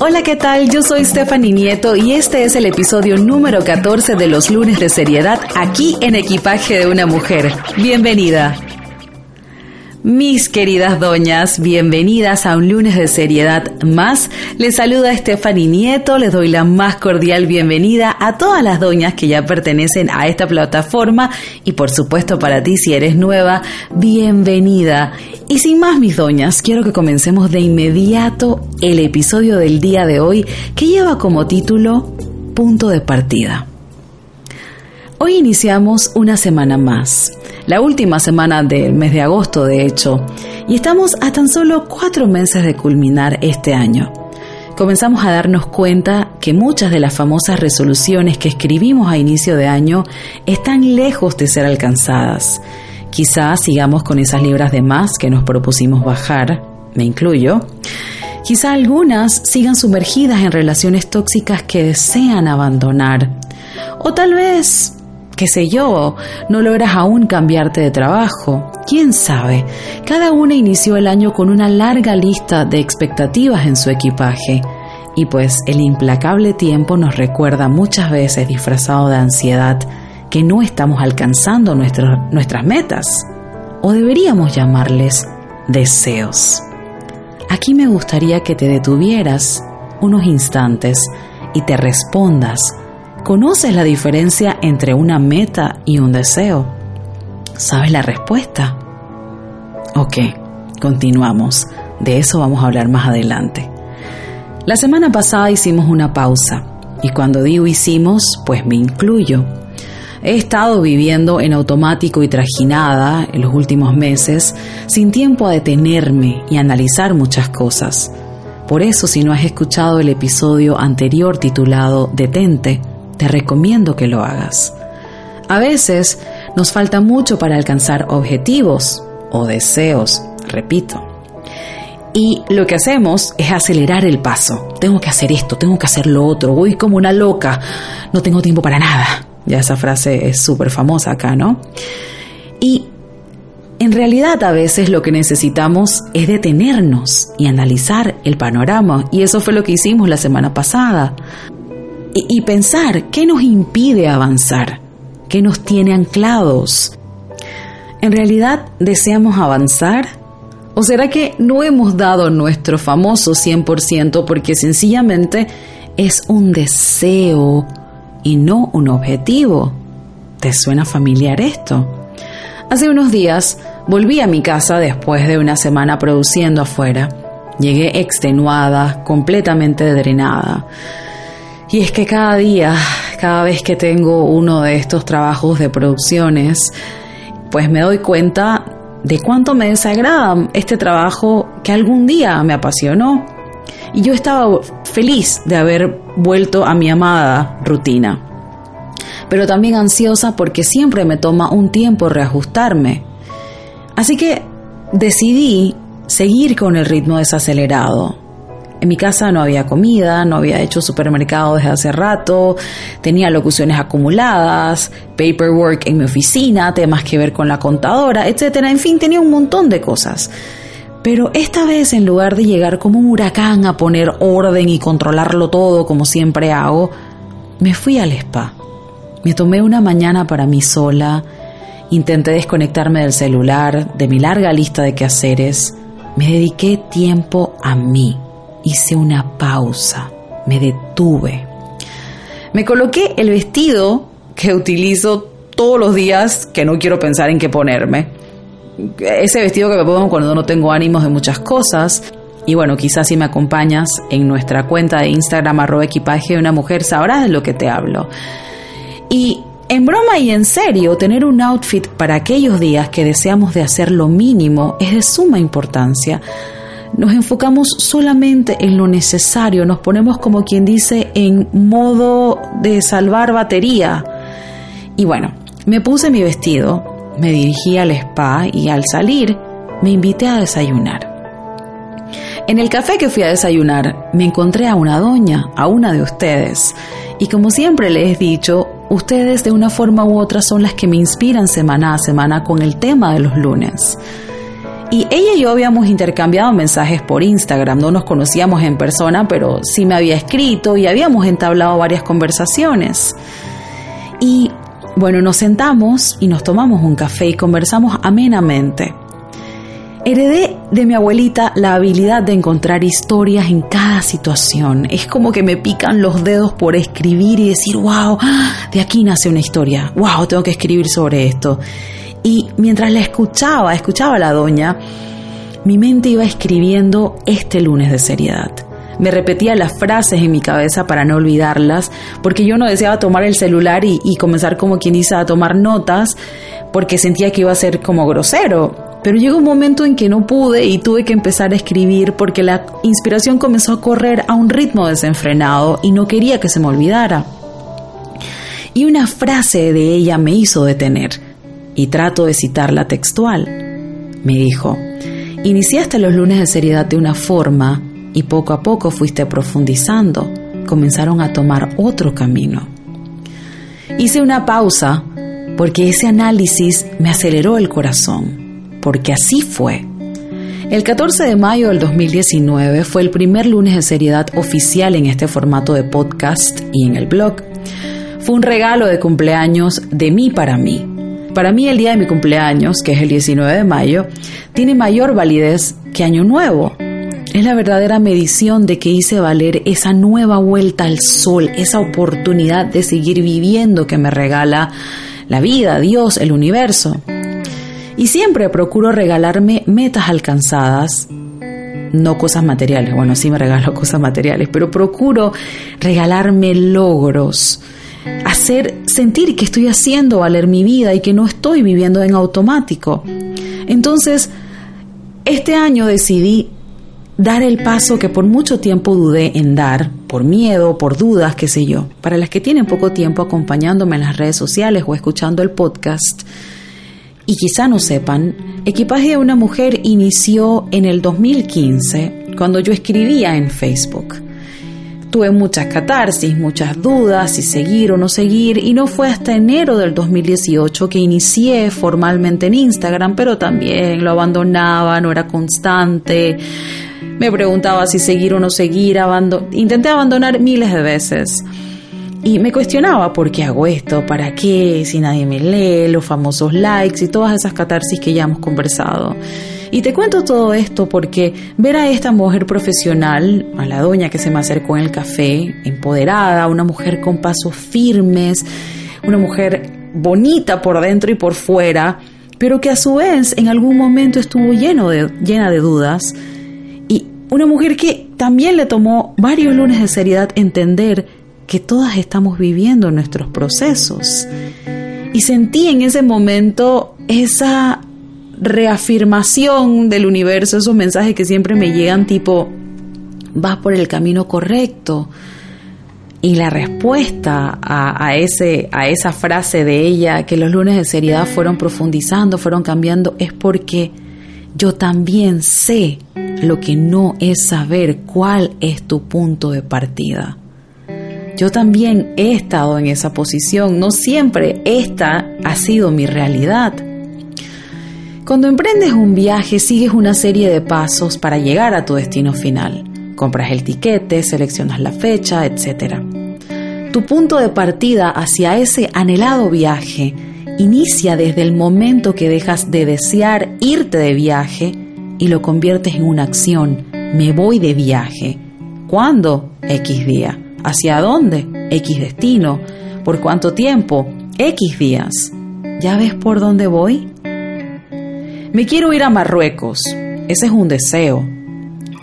Hola, ¿qué tal? Yo soy Stephanie Nieto y este es el episodio número 14 de los lunes de seriedad aquí en Equipaje de una Mujer. Bienvenida. Mis queridas doñas, bienvenidas a un lunes de seriedad más. Les saluda Stephanie Nieto, les doy la más cordial bienvenida a todas las doñas que ya pertenecen a esta plataforma y por supuesto para ti si eres nueva, bienvenida. Y sin más mis doñas, quiero que comencemos de inmediato el episodio del día de hoy que lleva como título Punto de partida. Hoy iniciamos una semana más la última semana del mes de agosto de hecho, y estamos a tan solo cuatro meses de culminar este año. Comenzamos a darnos cuenta que muchas de las famosas resoluciones que escribimos a inicio de año están lejos de ser alcanzadas. Quizás sigamos con esas libras de más que nos propusimos bajar, me incluyo. Quizá algunas sigan sumergidas en relaciones tóxicas que desean abandonar. O tal vez qué sé yo, no logras aún cambiarte de trabajo. ¿Quién sabe? Cada una inició el año con una larga lista de expectativas en su equipaje. Y pues el implacable tiempo nos recuerda muchas veces disfrazado de ansiedad que no estamos alcanzando nuestras metas. O deberíamos llamarles deseos. Aquí me gustaría que te detuvieras unos instantes y te respondas ¿Conoces la diferencia entre una meta y un deseo? ¿Sabes la respuesta? Ok, continuamos. De eso vamos a hablar más adelante. La semana pasada hicimos una pausa y cuando digo hicimos, pues me incluyo. He estado viviendo en automático y trajinada en los últimos meses, sin tiempo a detenerme y analizar muchas cosas. Por eso, si no has escuchado el episodio anterior titulado Detente, te recomiendo que lo hagas. A veces nos falta mucho para alcanzar objetivos o deseos, repito. Y lo que hacemos es acelerar el paso. Tengo que hacer esto, tengo que hacer lo otro, voy como una loca, no tengo tiempo para nada. Ya esa frase es súper famosa acá, ¿no? Y en realidad a veces lo que necesitamos es detenernos y analizar el panorama. Y eso fue lo que hicimos la semana pasada y, pensar qué nos impide avanzar, qué nos tiene anclados. ¿En realidad deseamos avanzar? ¿O será que no hemos dado nuestro famoso 100% porque sencillamente es un deseo y no un objetivo? ¿Te suena familiar esto? Hace unos días volví a mi casa después de una semana produciendo afuera. Llegué extenuada, completamente drenada. Y es que cada día, cada vez que tengo uno de estos trabajos de producciones, pues me doy cuenta de cuánto me desagrada este trabajo que algún día me apasionó. Y yo estaba feliz de haber vuelto a mi amada rutina. Pero también ansiosa porque siempre me toma un tiempo reajustarme. Así que decidí seguir con el ritmo desacelerado en mi casa no había comida, no había hecho supermercado desde hace rato, tenía locuciones acumuladas, paperwork en mi oficina, temas que ver con la contadora, etcétera. En fin, tenía un montón de cosas. Pero esta vez, en lugar de llegar como un huracán a poner orden y controlarlo todo como siempre hago, me fui al spa. Me tomé una mañana para mí sola, intenté desconectarme del celular, de mi larga lista de quehaceres, me dediqué tiempo a mí hice una pausa, me detuve. Me coloqué el vestido que utilizo todos los días que no quiero pensar en qué ponerme. Ese vestido que me pongo cuando no tengo ánimos de muchas cosas. Y bueno, quizás si me acompañas en nuestra cuenta de Instagram arroba equipaje de una mujer sabrás de lo que te hablo. Y en broma y en serio, tener un outfit para aquellos días que deseamos de hacer lo mínimo es de suma importancia nos enfocamos solamente en lo necesario, nos ponemos como quien dice en modo de salvar batería. Y bueno, me puse mi vestido, me dirigí al spa y al salir me invité a desayunar. En el café que fui a desayunar me encontré a una doña, a una de ustedes, y como siempre les he dicho, ustedes de una forma u otra son las que me inspiran semana a semana con el tema de los lunes. Y ella y yo habíamos intercambiado mensajes por Instagram, no nos conocíamos en persona, pero sí me había escrito y habíamos entablado varias conversaciones. Y bueno, nos sentamos y nos tomamos un café y conversamos amenamente. Heredé de mi abuelita la habilidad de encontrar historias en cada situación. Es como que me pican los dedos por escribir y decir, wow, de aquí nace una historia, wow, tengo que escribir sobre esto. Y mientras la escuchaba, escuchaba a la doña, mi mente iba escribiendo este lunes de seriedad. Me repetía las frases en mi cabeza para no olvidarlas, porque yo no deseaba tomar el celular y, y comenzar como quien dice a tomar notas, porque sentía que iba a ser como grosero. Pero llegó un momento en que no pude y tuve que empezar a escribir porque la inspiración comenzó a correr a un ritmo desenfrenado y no quería que se me olvidara. Y una frase de ella me hizo detener, y trato de citarla textual. Me dijo, iniciaste los lunes de seriedad de una forma y poco a poco fuiste profundizando, comenzaron a tomar otro camino. Hice una pausa porque ese análisis me aceleró el corazón porque así fue. El 14 de mayo del 2019 fue el primer lunes de seriedad oficial en este formato de podcast y en el blog. Fue un regalo de cumpleaños de mí para mí. Para mí el día de mi cumpleaños, que es el 19 de mayo, tiene mayor validez que Año Nuevo. Es la verdadera medición de que hice valer esa nueva vuelta al sol, esa oportunidad de seguir viviendo que me regala la vida, Dios, el universo. Y siempre procuro regalarme metas alcanzadas, no cosas materiales. Bueno, sí me regalo cosas materiales, pero procuro regalarme logros, hacer sentir que estoy haciendo valer mi vida y que no estoy viviendo en automático. Entonces, este año decidí dar el paso que por mucho tiempo dudé en dar, por miedo, por dudas, qué sé yo. Para las que tienen poco tiempo acompañándome en las redes sociales o escuchando el podcast, y quizá no sepan, Equipaje de una mujer inició en el 2015, cuando yo escribía en Facebook. Tuve muchas catarsis, muchas dudas si seguir o no seguir, y no fue hasta enero del 2018 que inicié formalmente en Instagram, pero también lo abandonaba, no era constante. Me preguntaba si seguir o no seguir, intenté abandonar miles de veces. Y me cuestionaba por qué hago esto, para qué, si nadie me lee, los famosos likes y todas esas catarsis que ya hemos conversado. Y te cuento todo esto porque ver a esta mujer profesional, a la doña que se me acercó en el café, empoderada, una mujer con pasos firmes, una mujer bonita por dentro y por fuera, pero que a su vez en algún momento estuvo lleno de, llena de dudas, y una mujer que también le tomó varios lunes de seriedad entender que todas estamos viviendo nuestros procesos. Y sentí en ese momento esa reafirmación del universo, esos mensajes que siempre me llegan tipo, vas por el camino correcto. Y la respuesta a, ese, a esa frase de ella, que los lunes de seriedad fueron profundizando, fueron cambiando, es porque yo también sé lo que no es saber cuál es tu punto de partida. Yo también he estado en esa posición, no siempre esta ha sido mi realidad. Cuando emprendes un viaje sigues una serie de pasos para llegar a tu destino final. Compras el tiquete, seleccionas la fecha, etc. Tu punto de partida hacia ese anhelado viaje inicia desde el momento que dejas de desear irte de viaje y lo conviertes en una acción. Me voy de viaje. ¿Cuándo? X día. ¿Hacia dónde? X destino. ¿Por cuánto tiempo? X días. ¿Ya ves por dónde voy? Me quiero ir a Marruecos. Ese es un deseo.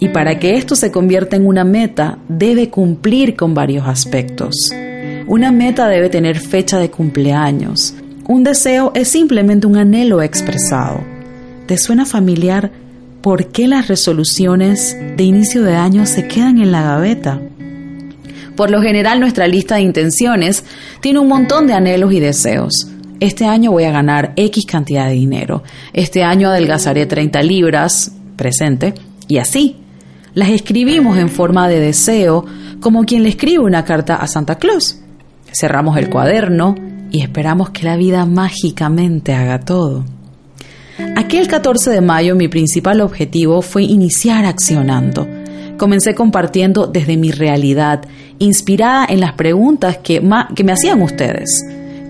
Y para que esto se convierta en una meta, debe cumplir con varios aspectos. Una meta debe tener fecha de cumpleaños. Un deseo es simplemente un anhelo expresado. ¿Te suena familiar por qué las resoluciones de inicio de año se quedan en la gaveta? Por lo general nuestra lista de intenciones tiene un montón de anhelos y deseos. Este año voy a ganar X cantidad de dinero. Este año adelgazaré 30 libras, presente, y así. Las escribimos en forma de deseo, como quien le escribe una carta a Santa Claus. Cerramos el cuaderno y esperamos que la vida mágicamente haga todo. Aquel 14 de mayo mi principal objetivo fue iniciar accionando. Comencé compartiendo desde mi realidad, inspirada en las preguntas que, que me hacían ustedes.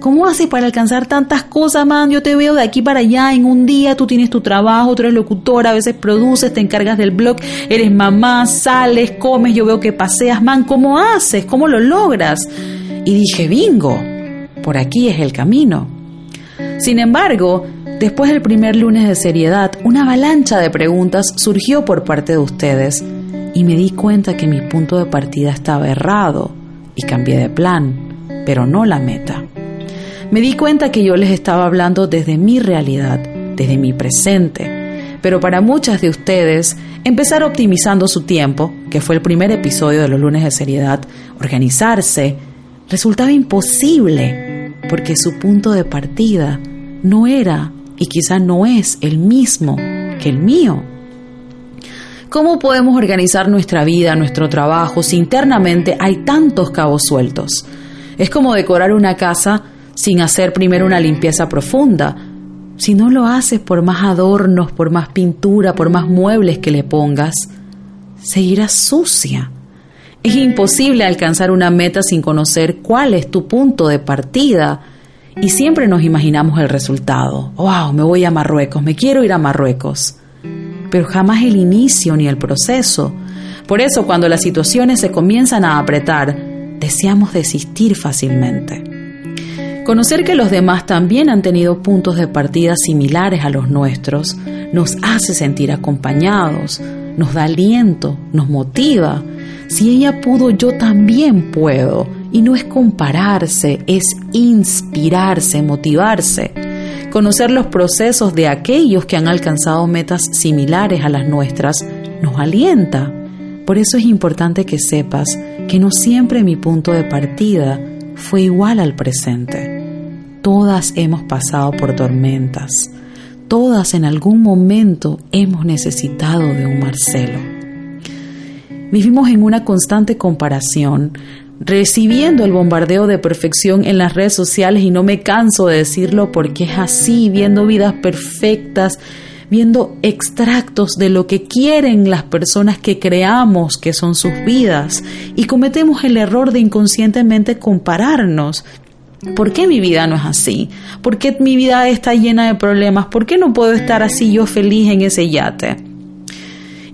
¿Cómo haces para alcanzar tantas cosas, man? Yo te veo de aquí para allá en un día, tú tienes tu trabajo, tú eres locutora, a veces produces, te encargas del blog, eres mamá, sales, comes, yo veo que paseas, man, ¿cómo haces? ¿Cómo lo logras? Y dije, bingo, por aquí es el camino. Sin embargo, después del primer lunes de seriedad, una avalancha de preguntas surgió por parte de ustedes y me di cuenta que mi punto de partida estaba errado y cambié de plan, pero no la meta. Me di cuenta que yo les estaba hablando desde mi realidad, desde mi presente. Pero para muchas de ustedes, empezar optimizando su tiempo, que fue el primer episodio de los lunes de seriedad, organizarse, resultaba imposible, porque su punto de partida no era y quizá no es el mismo que el mío. ¿Cómo podemos organizar nuestra vida, nuestro trabajo, si internamente hay tantos cabos sueltos? Es como decorar una casa sin hacer primero una limpieza profunda. Si no lo haces por más adornos, por más pintura, por más muebles que le pongas, seguirá sucia. Es imposible alcanzar una meta sin conocer cuál es tu punto de partida y siempre nos imaginamos el resultado. ¡Wow! Me voy a Marruecos, me quiero ir a Marruecos. Pero jamás el inicio ni el proceso. Por eso cuando las situaciones se comienzan a apretar, deseamos desistir fácilmente. Conocer que los demás también han tenido puntos de partida similares a los nuestros nos hace sentir acompañados, nos da aliento, nos motiva. Si ella pudo, yo también puedo. Y no es compararse, es inspirarse, motivarse. Conocer los procesos de aquellos que han alcanzado metas similares a las nuestras nos alienta. Por eso es importante que sepas que no siempre mi punto de partida fue igual al presente. Todas hemos pasado por tormentas. Todas en algún momento hemos necesitado de un Marcelo. Vivimos en una constante comparación, recibiendo el bombardeo de perfección en las redes sociales y no me canso de decirlo porque es así, viendo vidas perfectas, viendo extractos de lo que quieren las personas que creamos que son sus vidas y cometemos el error de inconscientemente compararnos ¿Por qué mi vida no es así? ¿Por qué mi vida está llena de problemas? ¿Por qué no puedo estar así yo feliz en ese yate?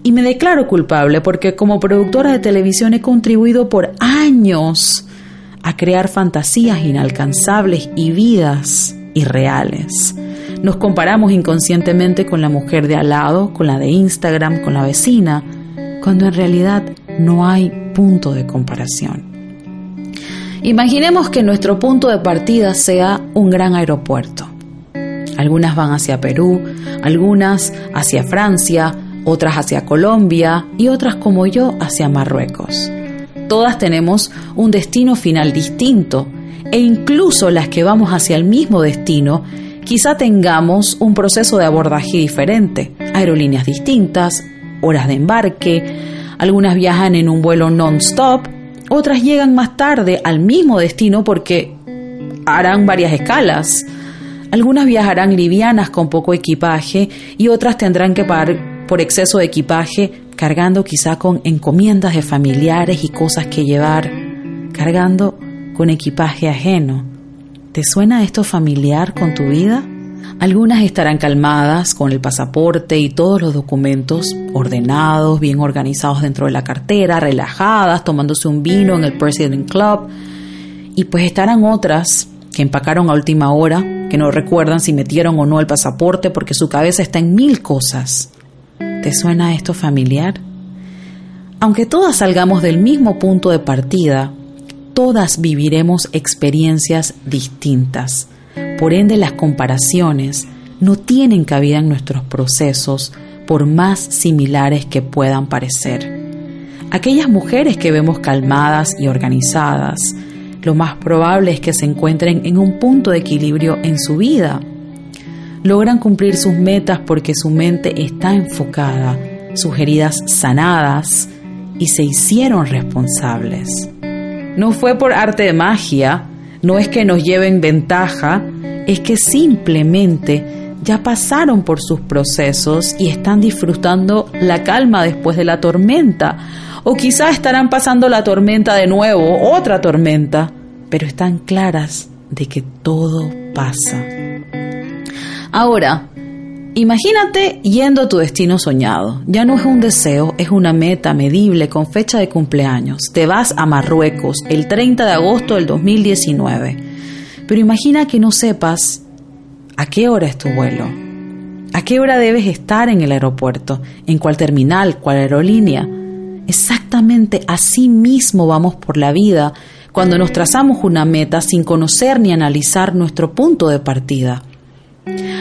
Y me declaro culpable porque como productora de televisión he contribuido por años a crear fantasías inalcanzables y vidas irreales. Nos comparamos inconscientemente con la mujer de al lado, con la de Instagram, con la vecina, cuando en realidad no hay punto de comparación. Imaginemos que nuestro punto de partida sea un gran aeropuerto. Algunas van hacia Perú, algunas hacia Francia, otras hacia Colombia y otras como yo hacia Marruecos. Todas tenemos un destino final distinto e incluso las que vamos hacia el mismo destino quizá tengamos un proceso de abordaje diferente, aerolíneas distintas, horas de embarque, algunas viajan en un vuelo non-stop otras llegan más tarde al mismo destino porque harán varias escalas. Algunas viajarán livianas con poco equipaje y otras tendrán que pagar por exceso de equipaje, cargando quizá con encomiendas de familiares y cosas que llevar, cargando con equipaje ajeno. ¿Te suena esto familiar con tu vida? Algunas estarán calmadas con el pasaporte y todos los documentos ordenados, bien organizados dentro de la cartera, relajadas, tomándose un vino en el President Club. Y pues estarán otras que empacaron a última hora, que no recuerdan si metieron o no el pasaporte porque su cabeza está en mil cosas. ¿Te suena esto familiar? Aunque todas salgamos del mismo punto de partida, todas viviremos experiencias distintas por ende, las comparaciones no tienen cabida en nuestros procesos, por más similares que puedan parecer. Aquellas mujeres que vemos calmadas y organizadas, lo más probable es que se encuentren en un punto de equilibrio en su vida. Logran cumplir sus metas porque su mente está enfocada, sus heridas sanadas y se hicieron responsables. No fue por arte de magia, no es que nos lleven ventaja, es que simplemente ya pasaron por sus procesos y están disfrutando la calma después de la tormenta. O quizá estarán pasando la tormenta de nuevo, otra tormenta, pero están claras de que todo pasa. Ahora, imagínate yendo a tu destino soñado. Ya no es un deseo, es una meta medible con fecha de cumpleaños. Te vas a Marruecos el 30 de agosto del 2019. Pero imagina que no sepas a qué hora es tu vuelo, a qué hora debes estar en el aeropuerto, en cuál terminal, cuál aerolínea. Exactamente así mismo vamos por la vida cuando nos trazamos una meta sin conocer ni analizar nuestro punto de partida.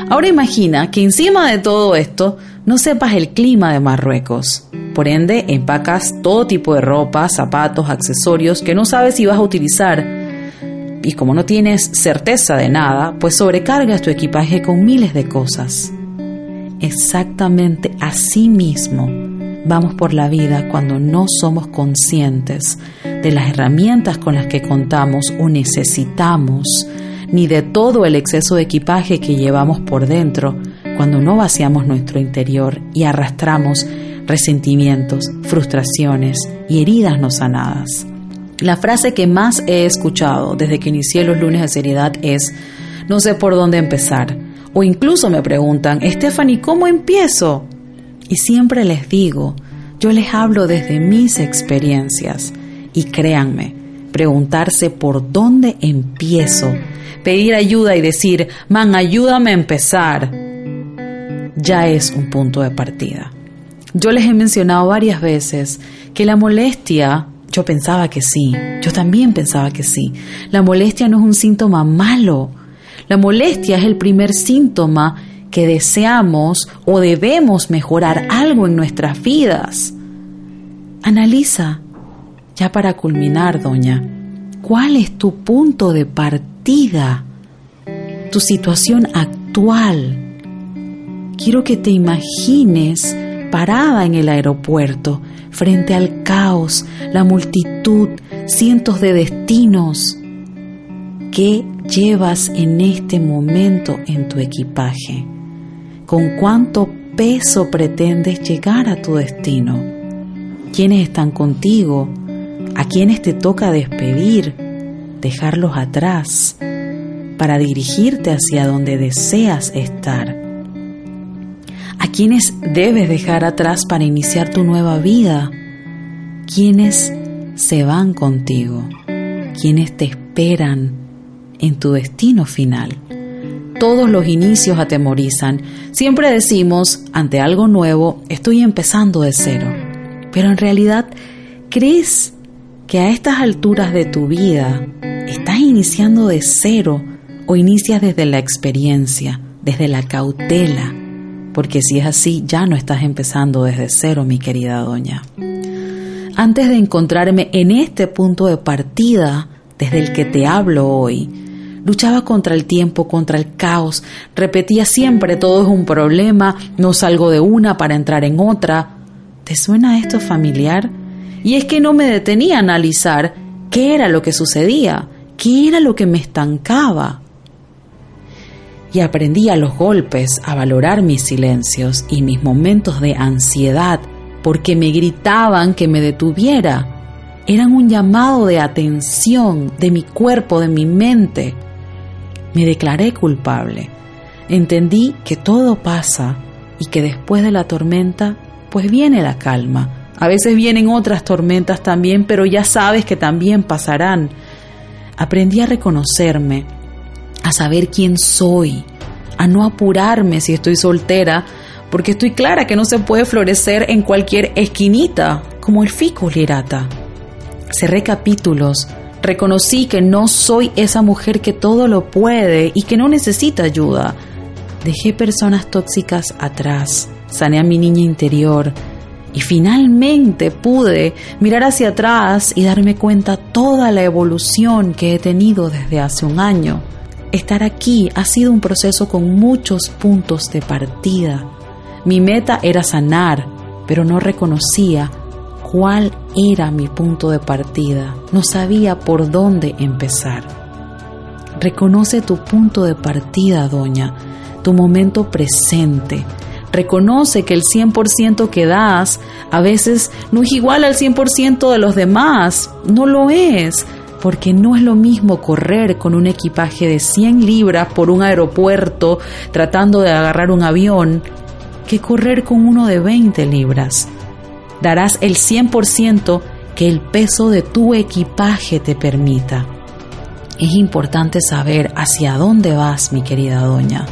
Ahora imagina que encima de todo esto no sepas el clima de Marruecos. Por ende, empacas todo tipo de ropa, zapatos, accesorios que no sabes si vas a utilizar. Y como no tienes certeza de nada, pues sobrecargas tu equipaje con miles de cosas. Exactamente así mismo vamos por la vida cuando no somos conscientes de las herramientas con las que contamos o necesitamos, ni de todo el exceso de equipaje que llevamos por dentro cuando no vaciamos nuestro interior y arrastramos resentimientos, frustraciones y heridas no sanadas. La frase que más he escuchado desde que inicié los lunes de seriedad es, no sé por dónde empezar. O incluso me preguntan, Stephanie, ¿cómo empiezo? Y siempre les digo, yo les hablo desde mis experiencias. Y créanme, preguntarse por dónde empiezo, pedir ayuda y decir, man, ayúdame a empezar, ya es un punto de partida. Yo les he mencionado varias veces que la molestia, yo pensaba que sí, yo también pensaba que sí, la molestia no es un síntoma malo, la molestia es el primer síntoma que deseamos o debemos mejorar algo en nuestras vidas. Analiza, ya para culminar, doña, ¿cuál es tu punto de partida? Tu situación actual. Quiero que te imagines parada en el aeropuerto, frente al caos, la multitud, cientos de destinos. ¿Qué llevas en este momento en tu equipaje? ¿Con cuánto peso pretendes llegar a tu destino? ¿Quiénes están contigo? ¿A quiénes te toca despedir? Dejarlos atrás para dirigirte hacia donde deseas estar. ¿A quiénes debes dejar atrás para iniciar tu nueva vida? ¿Quiénes se van contigo? ¿Quiénes te esperan en tu destino final? todos los inicios atemorizan. Siempre decimos, ante algo nuevo, estoy empezando de cero. Pero en realidad, ¿crees que a estas alturas de tu vida estás iniciando de cero o inicias desde la experiencia, desde la cautela? Porque si es así, ya no estás empezando desde cero, mi querida doña. Antes de encontrarme en este punto de partida desde el que te hablo hoy, Luchaba contra el tiempo, contra el caos. Repetía siempre todo es un problema, no salgo de una para entrar en otra. ¿Te suena esto familiar? Y es que no me detenía a analizar qué era lo que sucedía, qué era lo que me estancaba. Y aprendí a los golpes a valorar mis silencios y mis momentos de ansiedad porque me gritaban que me detuviera. Eran un llamado de atención de mi cuerpo, de mi mente. Me declaré culpable. Entendí que todo pasa y que después de la tormenta, pues viene la calma. A veces vienen otras tormentas también, pero ya sabes que también pasarán. Aprendí a reconocerme, a saber quién soy, a no apurarme si estoy soltera, porque estoy clara que no se puede florecer en cualquier esquinita, como el ficus lirata. Cerré capítulos Reconocí que no soy esa mujer que todo lo puede y que no necesita ayuda. Dejé personas tóxicas atrás, sané a mi niña interior y finalmente pude mirar hacia atrás y darme cuenta toda la evolución que he tenido desde hace un año. Estar aquí ha sido un proceso con muchos puntos de partida. Mi meta era sanar, pero no reconocía cuál era mi punto de partida, no sabía por dónde empezar. Reconoce tu punto de partida, doña. tu momento presente. Reconoce que el 100% que das a veces no es igual al 100% de los demás. No lo es, porque no es lo mismo correr con un equipaje de 100 libras por un aeropuerto tratando de agarrar un avión que correr con uno de 20 libras. Darás el 100% que el peso de tu equipaje te permita. Es importante saber hacia dónde vas, mi querida doña,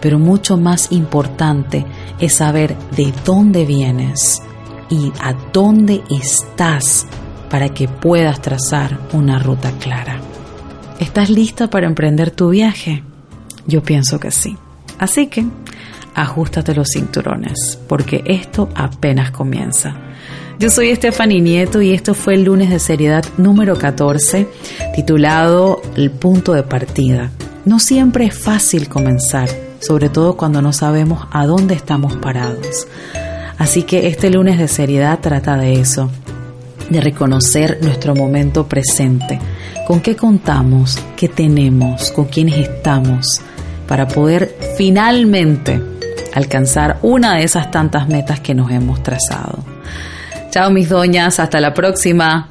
pero mucho más importante es saber de dónde vienes y a dónde estás para que puedas trazar una ruta clara. ¿Estás lista para emprender tu viaje? Yo pienso que sí. Así que ajustate los cinturones, porque esto apenas comienza. Yo soy Stephanie Nieto y esto fue el lunes de seriedad número 14, titulado El punto de partida. No siempre es fácil comenzar, sobre todo cuando no sabemos a dónde estamos parados. Así que este lunes de seriedad trata de eso, de reconocer nuestro momento presente, con qué contamos, qué tenemos, con quiénes estamos, para poder finalmente alcanzar una de esas tantas metas que nos hemos trazado. Chao mis doñas, hasta la próxima.